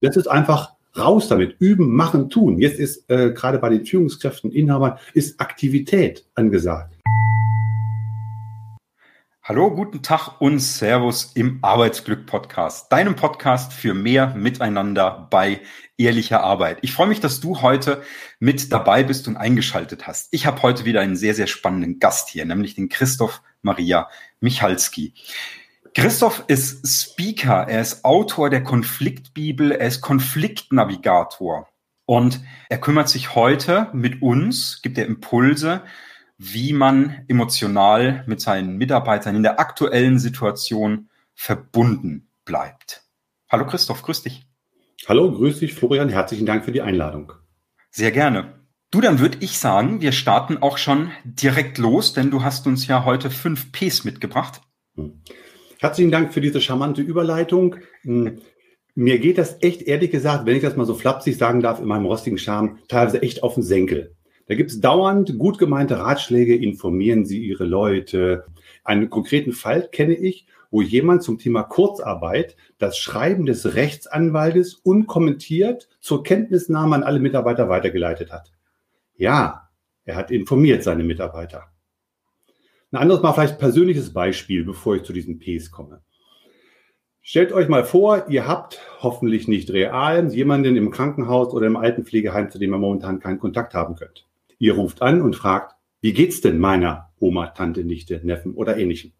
Das ist einfach raus damit. Üben, machen, tun. Jetzt ist äh, gerade bei den Führungskräften, Inhabern, ist Aktivität angesagt. Hallo, guten Tag und Servus im Arbeitsglück Podcast, deinem Podcast für mehr Miteinander bei ehrlicher Arbeit. Ich freue mich, dass du heute mit dabei bist und eingeschaltet hast. Ich habe heute wieder einen sehr, sehr spannenden Gast hier, nämlich den Christoph Maria Michalski. Christoph ist Speaker, er ist Autor der Konfliktbibel, er ist Konfliktnavigator und er kümmert sich heute mit uns, gibt er Impulse, wie man emotional mit seinen Mitarbeitern in der aktuellen Situation verbunden bleibt. Hallo Christoph, grüß dich. Hallo, grüß dich Florian, herzlichen Dank für die Einladung. Sehr gerne. Du, dann würde ich sagen, wir starten auch schon direkt los, denn du hast uns ja heute fünf Ps mitgebracht. Hm. Herzlichen Dank für diese charmante Überleitung. Hm, mir geht das echt, ehrlich gesagt, wenn ich das mal so flapsig sagen darf, in meinem rostigen Charme, teilweise echt auf den Senkel. Da gibt es dauernd gut gemeinte Ratschläge, informieren Sie Ihre Leute. Einen konkreten Fall kenne ich, wo jemand zum Thema Kurzarbeit das Schreiben des Rechtsanwaltes unkommentiert zur Kenntnisnahme an alle Mitarbeiter weitergeleitet hat. Ja, er hat informiert seine Mitarbeiter. Ein anderes Mal vielleicht persönliches Beispiel, bevor ich zu diesen Ps komme. Stellt euch mal vor, ihr habt hoffentlich nicht real jemanden im Krankenhaus oder im Altenpflegeheim, zu dem ihr momentan keinen Kontakt haben könnt. Ihr ruft an und fragt, wie geht's denn meiner Oma, Tante, Nichte, Neffen oder ähnlichem?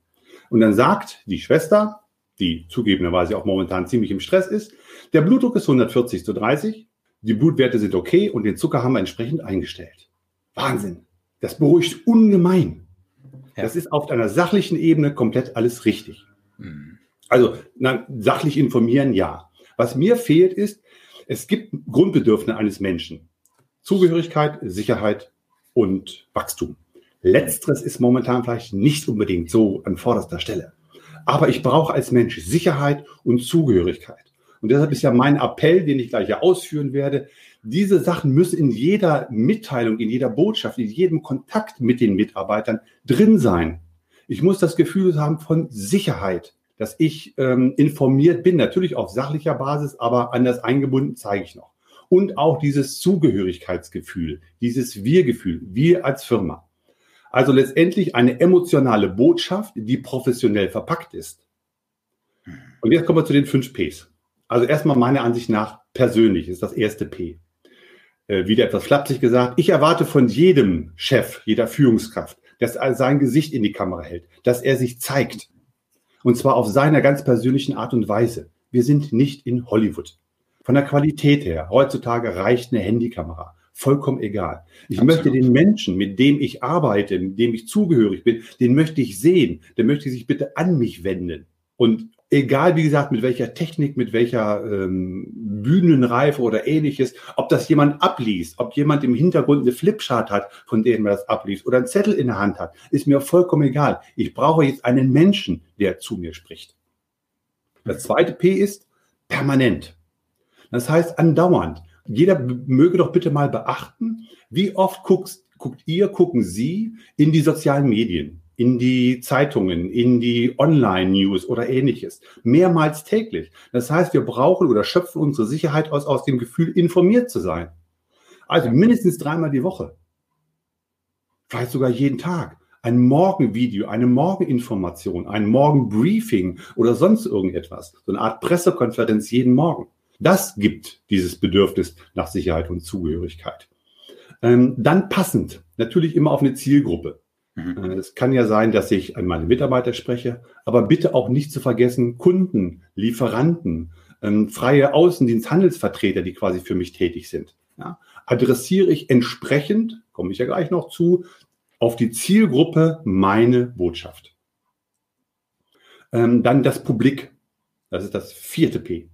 Und dann sagt die Schwester, die zugegebenerweise auch momentan ziemlich im Stress ist, der Blutdruck ist 140 zu 30, die Blutwerte sind okay und den Zucker haben wir entsprechend eingestellt. Wahnsinn. Das beruhigt ungemein. Ja. Das ist auf einer sachlichen Ebene komplett alles richtig. Mhm. Also na, sachlich informieren, ja. Was mir fehlt ist, es gibt Grundbedürfnisse eines Menschen. Zugehörigkeit, Sicherheit und Wachstum. Letzteres ist momentan vielleicht nicht unbedingt so an vorderster Stelle. Aber ich brauche als Mensch Sicherheit und Zugehörigkeit. Und deshalb ist ja mein Appell, den ich gleich ja ausführen werde, diese Sachen müssen in jeder Mitteilung, in jeder Botschaft, in jedem Kontakt mit den Mitarbeitern drin sein. Ich muss das Gefühl haben von Sicherheit, dass ich ähm, informiert bin, natürlich auf sachlicher Basis, aber anders eingebunden zeige ich noch. Und auch dieses Zugehörigkeitsgefühl, dieses Wir-Gefühl, wir als Firma. Also letztendlich eine emotionale Botschaft, die professionell verpackt ist. Und jetzt kommen wir zu den fünf Ps. Also erstmal meiner Ansicht nach persönlich ist das erste P. Äh, wieder etwas flapsig gesagt. Ich erwarte von jedem Chef, jeder Führungskraft, dass er sein Gesicht in die Kamera hält, dass er sich zeigt. Und zwar auf seiner ganz persönlichen Art und Weise. Wir sind nicht in Hollywood. Von der Qualität her, heutzutage reicht eine Handykamera. Vollkommen egal. Ich Absolut. möchte den Menschen, mit dem ich arbeite, mit dem ich zugehörig bin, den möchte ich sehen. Der möchte sich bitte an mich wenden. Und egal wie gesagt, mit welcher Technik, mit welcher ähm, Bühnenreife oder ähnliches, ob das jemand abliest, ob jemand im Hintergrund eine Flipchart hat, von dem er das abliest, oder einen Zettel in der Hand hat, ist mir vollkommen egal. Ich brauche jetzt einen Menschen, der zu mir spricht. Das zweite P ist permanent. Das heißt andauernd. Jeder möge doch bitte mal beachten, wie oft guckst, guckt ihr, gucken Sie in die sozialen Medien in die Zeitungen, in die Online-News oder ähnliches. Mehrmals täglich. Das heißt, wir brauchen oder schöpfen unsere Sicherheit aus, aus dem Gefühl, informiert zu sein. Also mindestens dreimal die Woche. Vielleicht sogar jeden Tag. Ein Morgenvideo, eine Morgeninformation, ein Morgenbriefing oder sonst irgendetwas. So eine Art Pressekonferenz jeden Morgen. Das gibt dieses Bedürfnis nach Sicherheit und Zugehörigkeit. Ähm, dann passend, natürlich immer auf eine Zielgruppe. Mhm. Äh, es kann ja sein, dass ich an meine Mitarbeiter spreche, aber bitte auch nicht zu vergessen Kunden, Lieferanten, ähm, freie Außendiensthandelsvertreter, die quasi für mich tätig sind. Ja, adressiere ich entsprechend, komme ich ja gleich noch zu, auf die Zielgruppe meine Botschaft. Ähm, dann das Publik. Das ist das vierte P.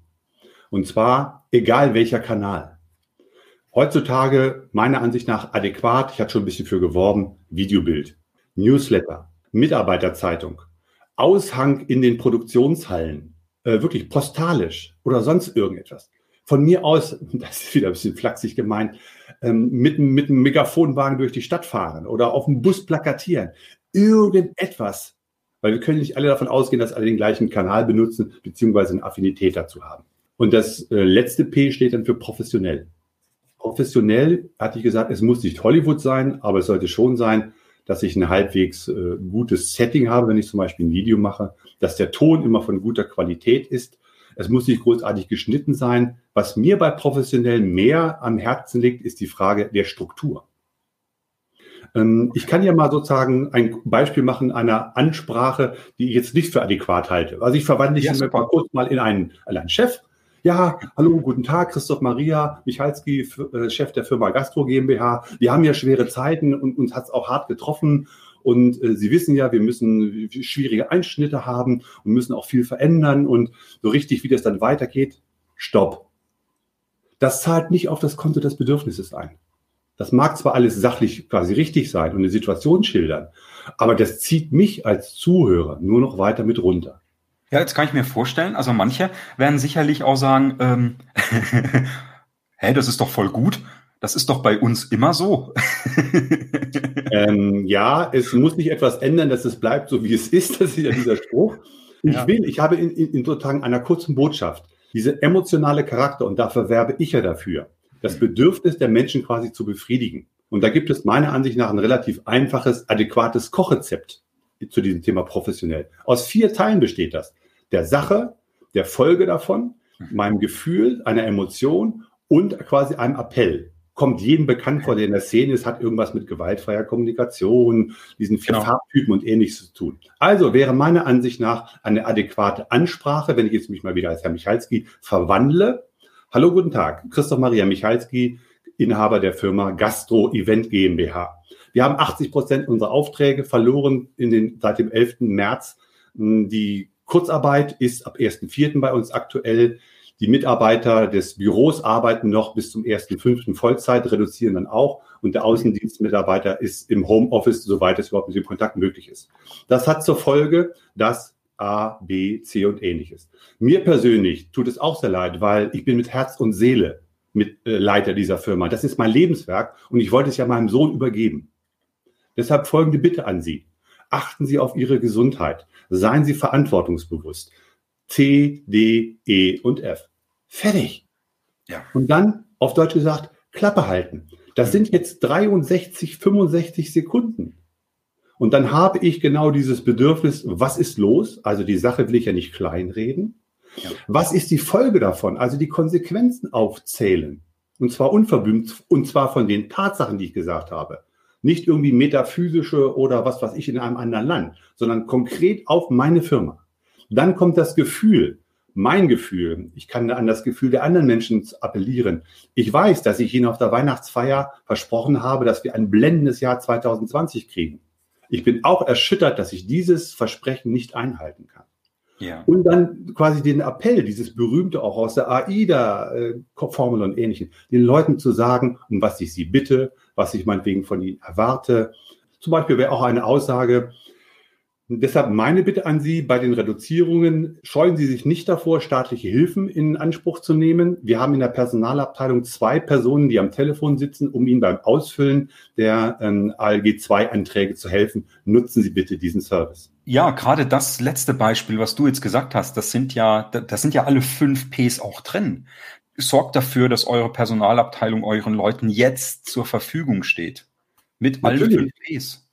Und zwar egal welcher Kanal. Heutzutage meiner Ansicht nach adäquat, ich hatte schon ein bisschen für geworben, Videobild. Newsletter, Mitarbeiterzeitung, Aushang in den Produktionshallen, äh, wirklich postalisch oder sonst irgendetwas. Von mir aus, das ist wieder ein bisschen flachsig gemeint, ähm, mit, mit einem Megafonwagen durch die Stadt fahren oder auf dem Bus plakatieren. Irgendetwas. Weil wir können nicht alle davon ausgehen, dass alle den gleichen Kanal benutzen, beziehungsweise eine Affinität dazu haben. Und das äh, letzte P steht dann für professionell. Professionell hatte ich gesagt, es muss nicht Hollywood sein, aber es sollte schon sein, dass ich ein halbwegs äh, gutes Setting habe, wenn ich zum Beispiel ein Video mache, dass der Ton immer von guter Qualität ist. Es muss nicht großartig geschnitten sein. Was mir bei professionell mehr am Herzen liegt, ist die Frage der Struktur. Ähm, ich kann ja mal sozusagen ein Beispiel machen einer Ansprache, die ich jetzt nicht für adäquat halte. Also ich verwandle ja, mich mal kurz mal in einen, in einen Chef. Ja, hallo, guten Tag, Christoph Maria, Michalski, äh, Chef der Firma Gastro GmbH. Wir haben ja schwere Zeiten und uns hat es auch hart getroffen. Und äh, Sie wissen ja, wir müssen schwierige Einschnitte haben und müssen auch viel verändern. Und so richtig, wie das dann weitergeht, stopp. Das zahlt nicht auf das Konto des Bedürfnisses ein. Das mag zwar alles sachlich quasi richtig sein und eine Situation schildern, aber das zieht mich als Zuhörer nur noch weiter mit runter. Ja, jetzt kann ich mir vorstellen, also manche werden sicherlich auch sagen, ähm, hä, das ist doch voll gut. Das ist doch bei uns immer so. ähm, ja, es muss sich etwas ändern, dass es bleibt so, wie es ist. Das ist ja dieser Spruch. Ich ja. will, ich habe in, in, in sozusagen einer kurzen Botschaft diese emotionale Charakter und dafür werbe ich ja dafür das Bedürfnis der Menschen quasi zu befriedigen. Und da gibt es meiner Ansicht nach ein relativ einfaches, adäquates Kochrezept zu diesem Thema professionell. Aus vier Teilen besteht das. Der Sache, der Folge davon, meinem Gefühl, einer Emotion und quasi einem Appell. Kommt jedem bekannt vor, der in der Szene ist, hat irgendwas mit gewaltfreier Kommunikation, diesen vier genau. Farbtypen und ähnliches zu tun. Also wäre meiner Ansicht nach eine adäquate Ansprache, wenn ich jetzt mich mal wieder als Herr Michalski verwandle, Hallo, guten Tag. Christoph Maria Michalski, Inhaber der Firma Gastro Event GmbH. Wir haben 80 Prozent unserer Aufträge verloren in den, seit dem 11. März. Die Kurzarbeit ist ab 1.4. bei uns aktuell. Die Mitarbeiter des Büros arbeiten noch bis zum 1.5. Vollzeit, reduzieren dann auch. Und der Außendienstmitarbeiter ist im Homeoffice, soweit es überhaupt mit dem Kontakt möglich ist. Das hat zur Folge, dass A, B, C und ähnliches. Mir persönlich tut es auch sehr leid, weil ich bin mit Herz und Seele mit äh, Leiter dieser Firma. Das ist mein Lebenswerk und ich wollte es ja meinem Sohn übergeben. Deshalb folgende Bitte an Sie. Achten Sie auf Ihre Gesundheit. Seien Sie verantwortungsbewusst. C, D, E und F. Fertig. Ja. Und dann, auf Deutsch gesagt, Klappe halten. Das sind jetzt 63, 65 Sekunden. Und dann habe ich genau dieses Bedürfnis, was ist los? Also die Sache will ich ja nicht kleinreden. Ja. Was ist die Folge davon? Also die Konsequenzen aufzählen. Und zwar unverbümt, und zwar von den Tatsachen, die ich gesagt habe. Nicht irgendwie metaphysische oder was weiß ich in einem anderen Land, sondern konkret auf meine Firma. Dann kommt das Gefühl, mein Gefühl. Ich kann an das Gefühl der anderen Menschen appellieren. Ich weiß, dass ich Ihnen auf der Weihnachtsfeier versprochen habe, dass wir ein blendendes Jahr 2020 kriegen. Ich bin auch erschüttert, dass ich dieses Versprechen nicht einhalten kann. Ja. Und dann quasi den Appell, dieses berühmte auch aus der AIDA-Formel und ähnlichen, den Leuten zu sagen, um was ich sie bitte, was ich meinetwegen von ihnen erwarte. Zum Beispiel wäre auch eine Aussage, Deshalb meine Bitte an Sie, bei den Reduzierungen scheuen Sie sich nicht davor, staatliche Hilfen in Anspruch zu nehmen. Wir haben in der Personalabteilung zwei Personen, die am Telefon sitzen, um Ihnen beim Ausfüllen der ähm, ALG-2-Anträge zu helfen. Nutzen Sie bitte diesen Service. Ja, gerade das letzte Beispiel, was du jetzt gesagt hast, das sind ja, das sind ja alle fünf Ps auch drin. Sorgt dafür, dass eure Personalabteilung euren Leuten jetzt zur Verfügung steht. Mit Natürlich. allen fünf Ps.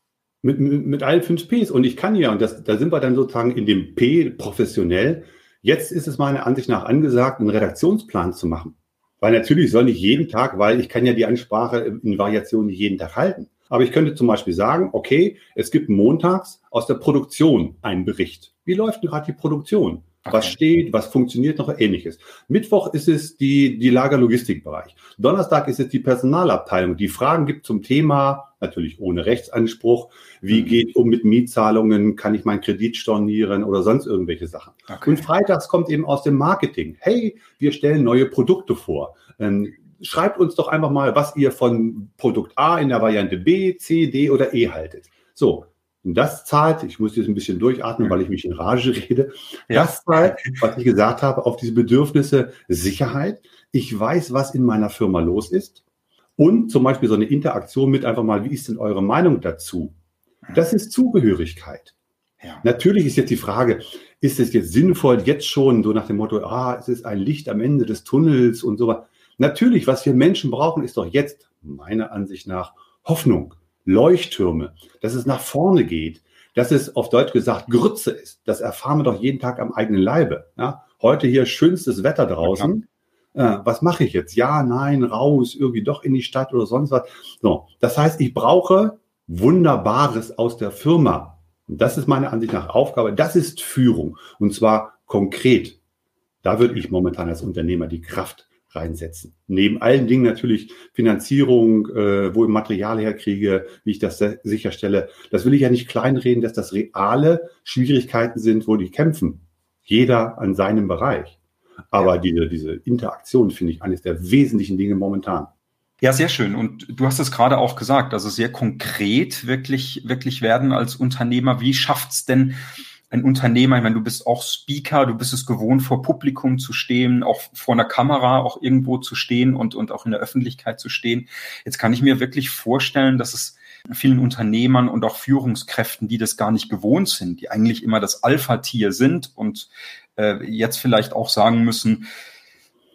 Mit, mit, mit allen fünf Ps. Und ich kann ja, und das, da sind wir dann sozusagen in dem P professionell. Jetzt ist es meiner Ansicht nach angesagt, einen Redaktionsplan zu machen. Weil natürlich soll nicht jeden Tag, weil ich kann ja die Ansprache in Variationen nicht jeden Tag halten. Aber ich könnte zum Beispiel sagen, okay, es gibt montags aus der Produktion einen Bericht. Wie läuft denn gerade die Produktion? Okay. Was steht, was funktioniert noch, ähnliches. Mittwoch ist es die, die Lagerlogistikbereich. Donnerstag ist es die Personalabteilung, die Fragen gibt zum Thema, natürlich ohne Rechtsanspruch, wie mhm. geht um mit Mietzahlungen, kann ich meinen Kredit stornieren oder sonst irgendwelche Sachen. Okay. Und freitags kommt eben aus dem Marketing, hey, wir stellen neue Produkte vor. Ähm, schreibt uns doch einfach mal, was ihr von Produkt A in der Variante B, C, D oder E haltet. So, und das zahlt, ich muss jetzt ein bisschen durchatmen, weil ich mich in Rage rede, ja. das zahlt, was ich gesagt habe, auf diese Bedürfnisse Sicherheit. Ich weiß, was in meiner Firma los ist. Und zum Beispiel so eine Interaktion mit einfach mal, wie ist denn eure Meinung dazu? Das ist Zugehörigkeit. Ja. Natürlich ist jetzt die Frage, ist es jetzt sinnvoll, jetzt schon so nach dem Motto, ah, es ist ein Licht am Ende des Tunnels und so was. Natürlich, was wir Menschen brauchen, ist doch jetzt, meiner Ansicht nach, Hoffnung, Leuchttürme, dass es nach vorne geht, dass es auf Deutsch gesagt Grütze ist. Das erfahren wir doch jeden Tag am eigenen Leibe. Ja? Heute hier schönstes Wetter draußen. Äh, was mache ich jetzt? Ja, nein, raus, irgendwie doch in die Stadt oder sonst was. So, das heißt, ich brauche Wunderbares aus der Firma. Und das ist meiner Ansicht nach Aufgabe. Das ist Führung. Und zwar konkret. Da würde ich momentan als Unternehmer die Kraft reinsetzen. Neben allen Dingen natürlich Finanzierung, äh, wo ich Material herkriege, wie ich das sicherstelle. Das will ich ja nicht kleinreden, dass das reale Schwierigkeiten sind, wo die kämpfen. Jeder an seinem Bereich. Aber diese, diese Interaktion finde ich eines der wesentlichen Dinge momentan. Ja, sehr schön. Und du hast es gerade auch gesagt, also sehr konkret wirklich, wirklich werden als Unternehmer. Wie schafft's denn ein Unternehmer? Ich meine, du bist auch Speaker, du bist es gewohnt, vor Publikum zu stehen, auch vor einer Kamera auch irgendwo zu stehen und, und auch in der Öffentlichkeit zu stehen. Jetzt kann ich mir wirklich vorstellen, dass es vielen Unternehmern und auch Führungskräften, die das gar nicht gewohnt sind, die eigentlich immer das Alpha-Tier sind und äh, jetzt vielleicht auch sagen müssen,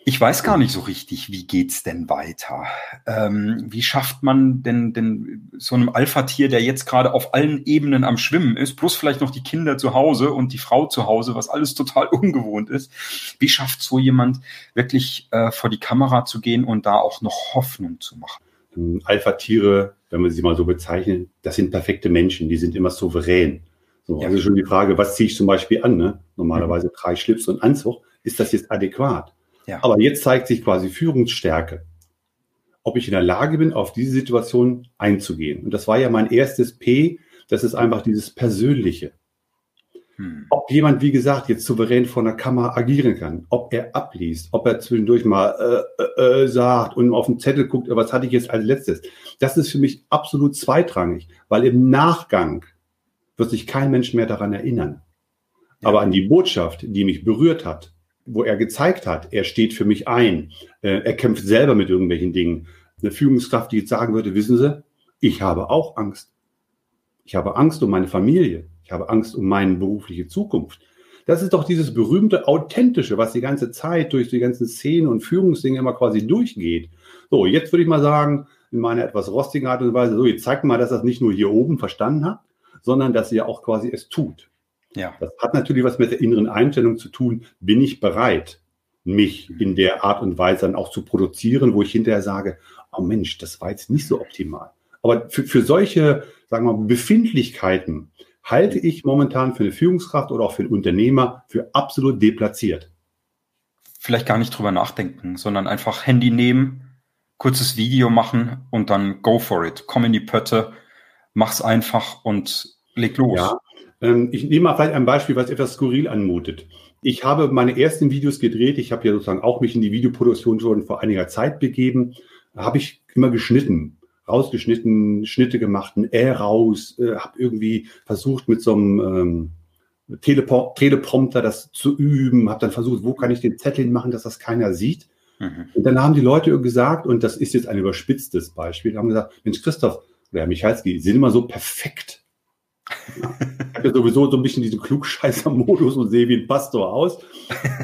ich weiß gar nicht so richtig, wie geht's denn weiter? Ähm, wie schafft man denn, denn so einem Alpha-Tier, der jetzt gerade auf allen Ebenen am Schwimmen ist, plus vielleicht noch die Kinder zu Hause und die Frau zu Hause, was alles total ungewohnt ist, wie schafft so jemand wirklich äh, vor die Kamera zu gehen und da auch noch Hoffnung zu machen? Alpha-Tiere, wenn man sie mal so bezeichnet, das sind perfekte Menschen, die sind immer souverän. So, ja. Also schon die Frage, was ziehe ich zum Beispiel an? Ne? Normalerweise drei mhm. Schlips und Anzug. Ist das jetzt adäquat? Ja. Aber jetzt zeigt sich quasi Führungsstärke. Ob ich in der Lage bin, auf diese Situation einzugehen. Und das war ja mein erstes P. Das ist einfach dieses Persönliche. Hm. Ob jemand, wie gesagt, jetzt souverän vor einer Kamera agieren kann, ob er abliest, ob er zwischendurch mal äh, äh, äh sagt und auf den Zettel guckt, was hatte ich jetzt als letztes, das ist für mich absolut zweitrangig, weil im Nachgang wird sich kein Mensch mehr daran erinnern. Ja. Aber an die Botschaft, die mich berührt hat, wo er gezeigt hat, er steht für mich ein, äh, er kämpft selber mit irgendwelchen Dingen. Eine Führungskraft, die jetzt sagen würde, wissen Sie, ich habe auch Angst. Ich habe Angst um meine Familie. Ich habe Angst um meine berufliche Zukunft. Das ist doch dieses berühmte Authentische, was die ganze Zeit durch die ganzen Szenen und Führungsdinge immer quasi durchgeht. So, jetzt würde ich mal sagen, in meiner etwas rostigen Art und Weise, so, jetzt zeigt mal, dass das nicht nur hier oben verstanden hat, sondern dass ihr auch quasi es tut. Ja. Das hat natürlich was mit der inneren Einstellung zu tun. Bin ich bereit, mich in der Art und Weise dann auch zu produzieren, wo ich hinterher sage, oh Mensch, das war jetzt nicht so optimal. Aber für, für solche, sagen wir mal, Befindlichkeiten halte ich momentan für eine Führungskraft oder auch für einen Unternehmer für absolut deplatziert. Vielleicht gar nicht drüber nachdenken, sondern einfach Handy nehmen, kurzes Video machen und dann go for it. Komm in die Pötte, mach's einfach und leg los. Ja, ähm, ich nehme mal vielleicht ein Beispiel, was etwas skurril anmutet. Ich habe meine ersten Videos gedreht. Ich habe ja sozusagen auch mich in die Videoproduktion schon vor einiger Zeit begeben. Habe ich immer geschnitten, rausgeschnitten, Schnitte gemacht, ein Ä raus, äh, habe irgendwie versucht mit so einem ähm, Telepro Teleprompter das zu üben, habe dann versucht, wo kann ich den Zettel machen, dass das keiner sieht. Mhm. Und dann haben die Leute gesagt, und das ist jetzt ein überspitztes Beispiel, haben gesagt, Mensch, Christoph oder Herr Michalski, Sie sind immer so perfekt. Ich habe ja sowieso so ein bisschen diesen Klugscheißer-Modus und sehe wie ein Pastor aus.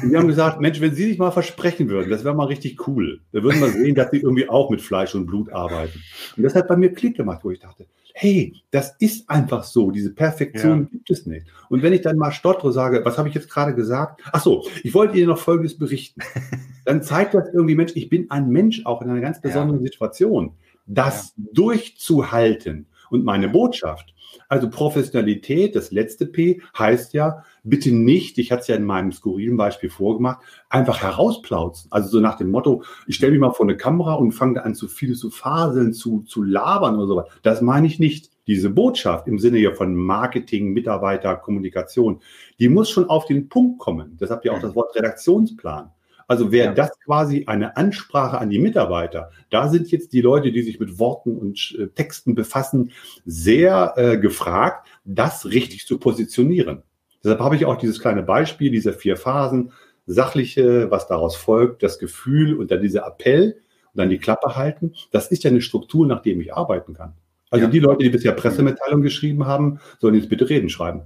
Und wir haben gesagt, Mensch, wenn Sie sich mal versprechen würden, das wäre mal richtig cool. Da würden wir sehen, dass Sie irgendwie auch mit Fleisch und Blut arbeiten. Und das hat bei mir Klick gemacht, wo ich dachte, hey, das ist einfach so. Diese Perfektion ja. gibt es nicht. Und wenn ich dann mal stottere, sage, was habe ich jetzt gerade gesagt? Ach so, ich wollte Ihnen noch Folgendes berichten. Dann zeigt das irgendwie, Mensch, ich bin ein Mensch auch in einer ganz besonderen ja. Situation. Das ja. durchzuhalten und meine Botschaft also Professionalität, das letzte P, heißt ja, bitte nicht, ich hatte es ja in meinem skurrilen Beispiel vorgemacht, einfach herausplauzen. Also so nach dem Motto, ich stelle mich mal vor eine Kamera und fange an zu viel zu faseln, zu, zu labern oder sowas. Das meine ich nicht. Diese Botschaft im Sinne ja von Marketing, Mitarbeiter, Kommunikation, die muss schon auf den Punkt kommen. Das habt ihr auch das Wort Redaktionsplan. Also wäre ja. das quasi eine Ansprache an die Mitarbeiter, da sind jetzt die Leute, die sich mit Worten und äh, Texten befassen, sehr äh, gefragt, das richtig zu positionieren. Deshalb habe ich auch dieses kleine Beispiel dieser vier Phasen, sachliche, was daraus folgt, das Gefühl und dann dieser Appell und dann die Klappe halten. Das ist ja eine Struktur, nach dem ich arbeiten kann. Also ja. die Leute, die bisher Pressemitteilungen geschrieben haben, sollen jetzt bitte Reden schreiben.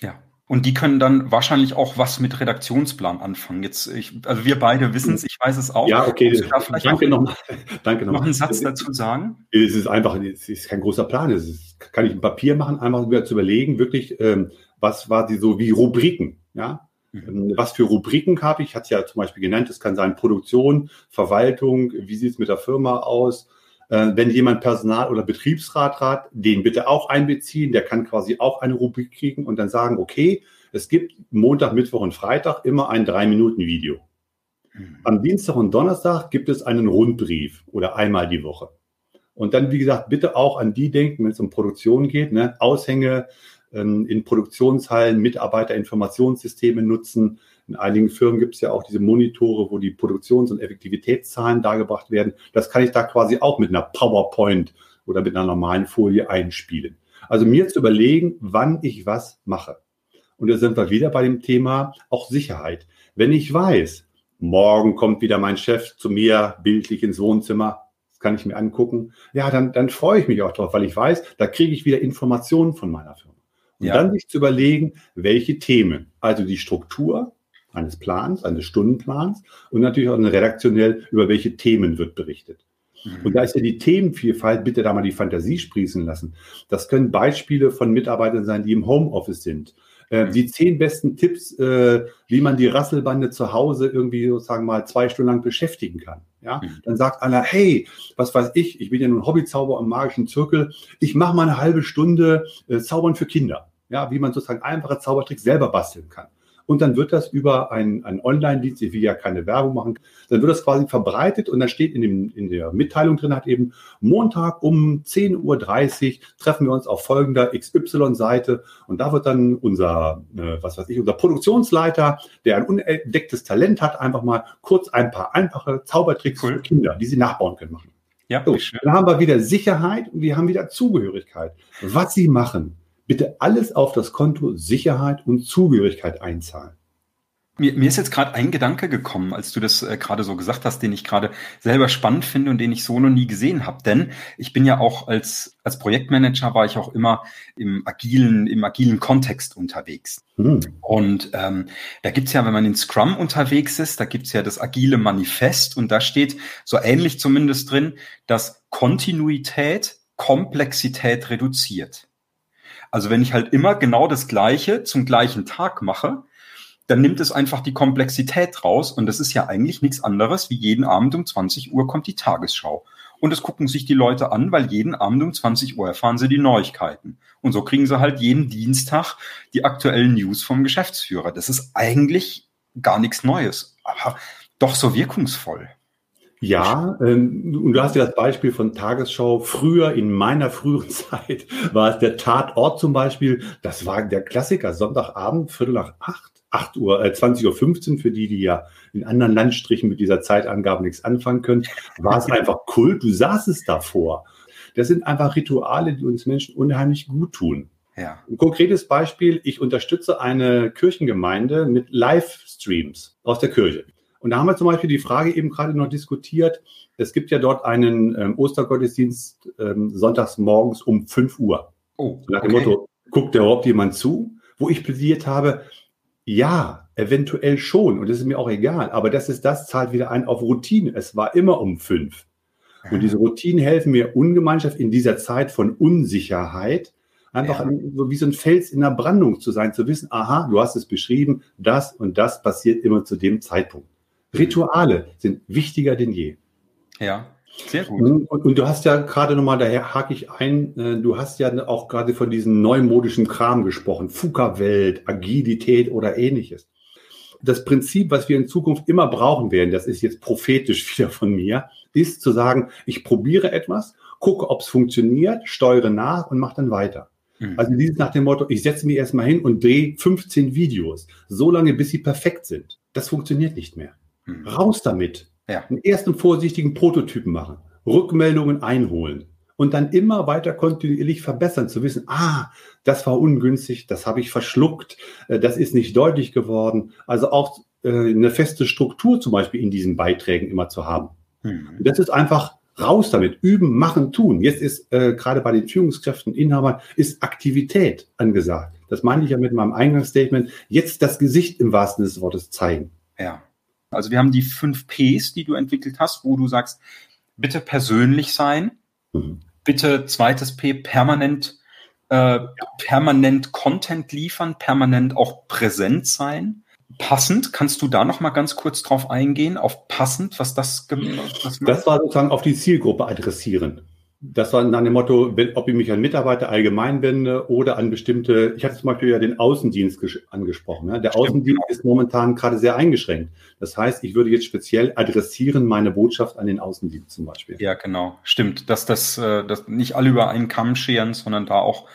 Ja. Und die können dann wahrscheinlich auch was mit Redaktionsplan anfangen. Jetzt, ich, also wir beide wissen es, ich weiß es auch. Ja, okay. danke nochmal. Danke noch, noch einen Satz dazu sagen. Es ist einfach, es ist kein großer Plan. Es ist, kann ich ein Papier machen, einfach wieder zu überlegen, wirklich, ähm, was war die so wie Rubriken, ja? Mhm. Ähm, was für Rubriken habe ich? Hat es ja zum Beispiel genannt. Es kann sein Produktion, Verwaltung, wie sieht es mit der Firma aus? Äh, wenn jemand Personal- oder Betriebsrat hat, den bitte auch einbeziehen. Der kann quasi auch eine Rubrik kriegen und dann sagen, okay, es gibt Montag, Mittwoch und Freitag immer ein Drei-Minuten-Video. Mhm. Am Dienstag und Donnerstag gibt es einen Rundbrief oder einmal die Woche. Und dann, wie gesagt, bitte auch an die denken, wenn es um Produktion geht, ne? Aushänge ähm, in Produktionshallen, Mitarbeiterinformationssysteme nutzen, in einigen Firmen gibt es ja auch diese Monitore, wo die Produktions- und Effektivitätszahlen dargebracht werden. Das kann ich da quasi auch mit einer PowerPoint oder mit einer normalen Folie einspielen. Also mir zu überlegen, wann ich was mache. Und da sind wir wieder bei dem Thema auch Sicherheit. Wenn ich weiß, morgen kommt wieder mein Chef zu mir bildlich ins Wohnzimmer, das kann ich mir angucken, ja, dann, dann freue ich mich auch drauf, weil ich weiß, da kriege ich wieder Informationen von meiner Firma. Und ja. dann sich zu überlegen, welche Themen, also die Struktur, eines Plans, eines Stundenplans und natürlich auch redaktionell, über welche Themen wird berichtet. Mhm. Und da ist ja die Themenvielfalt, bitte da mal die Fantasie sprießen lassen. Das können Beispiele von Mitarbeitern sein, die im Homeoffice sind. Äh, mhm. die zehn besten Tipps, äh, wie man die Rasselbande zu Hause irgendwie sozusagen mal zwei Stunden lang beschäftigen kann. Ja, mhm. dann sagt einer, hey, was weiß ich, ich bin ja nun Hobbyzauber im magischen Zirkel, ich mache mal eine halbe Stunde äh, Zaubern für Kinder. Ja, wie man sozusagen einfache Zaubertricks selber basteln kann und dann wird das über einen, einen Online-Dienst, ich will ja keine Werbung machen, dann wird das quasi verbreitet und dann steht in, dem, in der Mitteilung drin hat eben Montag um 10.30 Uhr treffen wir uns auf folgender XY-Seite und da wird dann unser, äh, was weiß ich, unser Produktionsleiter, der ein unentdecktes Talent hat, einfach mal kurz ein paar einfache Zaubertricks cool. für Kinder, die sie nachbauen können, machen. Ja, so, dann haben wir wieder Sicherheit und wir haben wieder Zugehörigkeit. Was sie machen, bitte alles auf das Konto Sicherheit und Zugehörigkeit einzahlen. Mir, mir ist jetzt gerade ein Gedanke gekommen, als du das äh, gerade so gesagt hast, den ich gerade selber spannend finde und den ich so noch nie gesehen habe. Denn ich bin ja auch als, als Projektmanager war ich auch immer im agilen, im agilen Kontext unterwegs. Hm. Und ähm, da gibt's ja, wenn man in Scrum unterwegs ist, da gibt's ja das agile Manifest und da steht so ähnlich zumindest drin, dass Kontinuität Komplexität reduziert. Also wenn ich halt immer genau das Gleiche zum gleichen Tag mache, dann nimmt es einfach die Komplexität raus. Und das ist ja eigentlich nichts anderes, wie jeden Abend um 20 Uhr kommt die Tagesschau. Und das gucken sich die Leute an, weil jeden Abend um 20 Uhr erfahren sie die Neuigkeiten. Und so kriegen sie halt jeden Dienstag die aktuellen News vom Geschäftsführer. Das ist eigentlich gar nichts Neues, aber doch so wirkungsvoll. Ja, ähm, und du hast ja das Beispiel von Tagesschau. Früher, in meiner früheren Zeit, war es der Tatort zum Beispiel. Das war der Klassiker. Sonntagabend, Viertel nach acht, acht Uhr, äh, 20 Uhr 15, für die, die ja in anderen Landstrichen mit dieser Zeitangabe nichts anfangen können, war es einfach Kult. Du saßest davor. Das sind einfach Rituale, die uns Menschen unheimlich gut tun. Ja. Ein konkretes Beispiel, ich unterstütze eine Kirchengemeinde mit Livestreams aus der Kirche. Und da haben wir zum Beispiel die Frage eben gerade noch diskutiert. Es gibt ja dort einen ähm, Ostergottesdienst ähm, sonntags morgens um 5 Uhr. Oh, nach dem okay. Motto, guckt da überhaupt jemand zu? Wo ich plädiert habe, ja, eventuell schon. Und das ist mir auch egal. Aber das ist das, zahlt wieder ein auf Routine. Es war immer um 5. Und diese Routinen helfen mir ungemeinschaft in dieser Zeit von Unsicherheit, einfach ja. so wie so ein Fels in der Brandung zu sein, zu wissen, aha, du hast es beschrieben, das und das passiert immer zu dem Zeitpunkt. Rituale sind wichtiger denn je. Ja, sehr gut. Und, und du hast ja gerade nochmal, daher hake ich ein, äh, du hast ja auch gerade von diesem neumodischen Kram gesprochen, FUKA-Welt, Agilität oder ähnliches. Das Prinzip, was wir in Zukunft immer brauchen werden, das ist jetzt prophetisch wieder von mir, ist zu sagen, ich probiere etwas, gucke, ob es funktioniert, steuere nach und mache dann weiter. Mhm. Also dieses nach dem Motto, ich setze mich erstmal hin und drehe 15 Videos, so lange, bis sie perfekt sind. Das funktioniert nicht mehr. Mhm. Raus damit. Ja. Einen ersten vorsichtigen Prototypen machen, Rückmeldungen einholen und dann immer weiter kontinuierlich verbessern, zu wissen, ah, das war ungünstig, das habe ich verschluckt, äh, das ist nicht deutlich geworden. Also auch äh, eine feste Struktur zum Beispiel in diesen Beiträgen immer zu haben. Mhm. Das ist einfach raus damit, üben, machen, tun. Jetzt ist äh, gerade bei den Führungskräften, Inhabern, ist Aktivität angesagt. das meine ich ja mit meinem Eingangsstatement, jetzt das Gesicht im wahrsten des Wortes zeigen. Ja. Also wir haben die fünf Ps, die du entwickelt hast, wo du sagst, bitte persönlich sein, mhm. bitte zweites P, permanent, äh, permanent Content liefern, permanent auch präsent sein. Passend, kannst du da noch mal ganz kurz drauf eingehen, auf passend, was das was Das war sozusagen auf die Zielgruppe adressieren das war nach dem Motto, wenn, ob ich mich an Mitarbeiter allgemein wende oder an bestimmte, ich hatte zum Beispiel ja den Außendienst angesprochen. Ne? Der Stimmt, Außendienst ist momentan gerade sehr eingeschränkt. Das heißt, ich würde jetzt speziell adressieren meine Botschaft an den Außendienst zum Beispiel. Ja, genau. Stimmt, dass das, äh, dass nicht alle über einen Kamm scheren, sondern da auch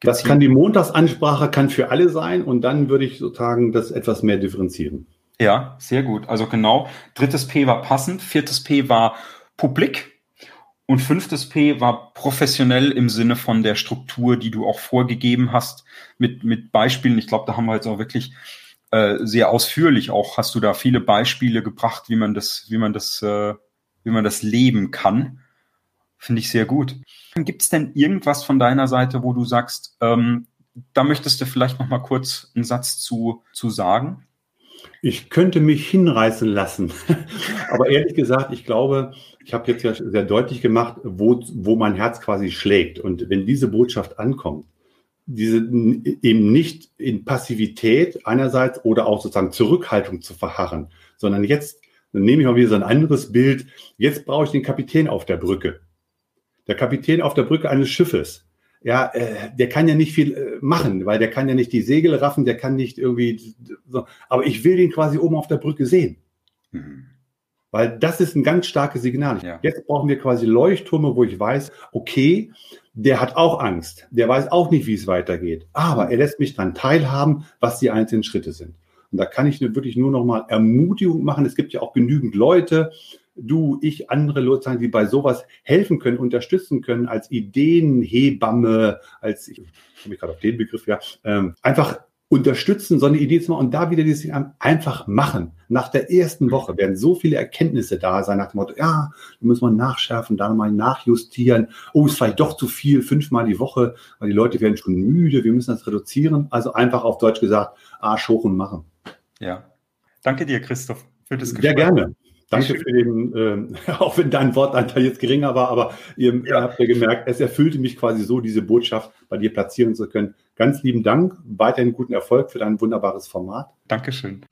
das kann die Montagsansprache, kann für alle sein und dann würde ich sozusagen das etwas mehr differenzieren. Ja, sehr gut. Also genau. Drittes P war passend, viertes P war publik. Und fünftes P war professionell im Sinne von der Struktur, die du auch vorgegeben hast, mit, mit Beispielen. Ich glaube, da haben wir jetzt auch wirklich äh, sehr ausführlich auch, hast du da viele Beispiele gebracht, wie man das, wie man das, äh, wie man das leben kann. Finde ich sehr gut. Gibt es denn irgendwas von deiner Seite, wo du sagst, ähm, da möchtest du vielleicht noch mal kurz einen Satz zu, zu sagen? Ich könnte mich hinreißen lassen. Aber ehrlich gesagt, ich glaube, ich habe jetzt ja sehr deutlich gemacht, wo, wo mein Herz quasi schlägt. Und wenn diese Botschaft ankommt, diese eben nicht in Passivität einerseits oder auch sozusagen Zurückhaltung zu verharren, sondern jetzt, dann nehme ich mal wieder so ein anderes Bild, jetzt brauche ich den Kapitän auf der Brücke. Der Kapitän auf der Brücke eines Schiffes ja, äh, der kann ja nicht viel äh, machen, weil der kann ja nicht die Segel raffen, der kann nicht irgendwie so. Aber ich will den quasi oben auf der Brücke sehen. Mhm. Weil das ist ein ganz starkes Signal. Ja. Jetzt brauchen wir quasi Leuchttürme, wo ich weiß, okay, der hat auch Angst. Der weiß auch nicht, wie es weitergeht. Aber mhm. er lässt mich dann teilhaben, was die einzelnen Schritte sind. Und da kann ich wirklich nur noch mal Ermutigung machen. Es gibt ja auch genügend Leute, du, ich, andere Leute, die bei sowas helfen können, unterstützen können, als Ideenhebamme, als, ich komme gerade auf den Begriff, ja, ähm, einfach unterstützen, so eine Idee zu machen und da wieder dieses Ding einfach machen. Nach der ersten Woche werden so viele Erkenntnisse da sein, nach dem Motto, ja, da muss man nachschärfen, da mal nachjustieren. Oh, ist vielleicht doch zu viel, fünfmal die Woche, weil die Leute werden schon müde, wir müssen das reduzieren. Also einfach auf Deutsch gesagt, Arsch hoch und machen. Ja. Danke dir, Christoph, für das Gespräch. Sehr gerne. Danke für den, äh, auch wenn dein Wortanteil jetzt geringer war, aber ihr, ja. ihr habt ja gemerkt, es erfüllte mich quasi so, diese Botschaft bei dir platzieren zu können. Ganz lieben Dank, weiterhin guten Erfolg für dein wunderbares Format. Dankeschön.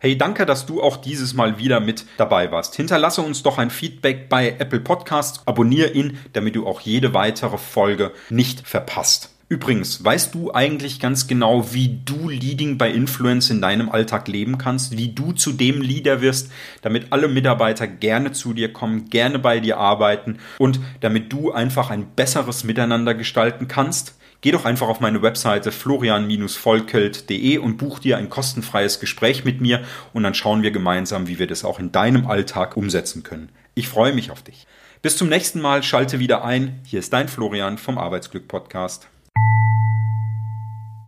Hey, danke, dass du auch dieses Mal wieder mit dabei warst. Hinterlasse uns doch ein Feedback bei Apple Podcasts, abonniere ihn, damit du auch jede weitere Folge nicht verpasst. Übrigens, weißt du eigentlich ganz genau, wie du Leading by Influence in deinem Alltag leben kannst, wie du zu dem Leader wirst, damit alle Mitarbeiter gerne zu dir kommen, gerne bei dir arbeiten und damit du einfach ein besseres Miteinander gestalten kannst? Geh doch einfach auf meine Webseite florian-volkelt.de und buch dir ein kostenfreies Gespräch mit mir und dann schauen wir gemeinsam, wie wir das auch in deinem Alltag umsetzen können. Ich freue mich auf dich. Bis zum nächsten Mal, schalte wieder ein. Hier ist dein Florian vom Arbeitsglück Podcast.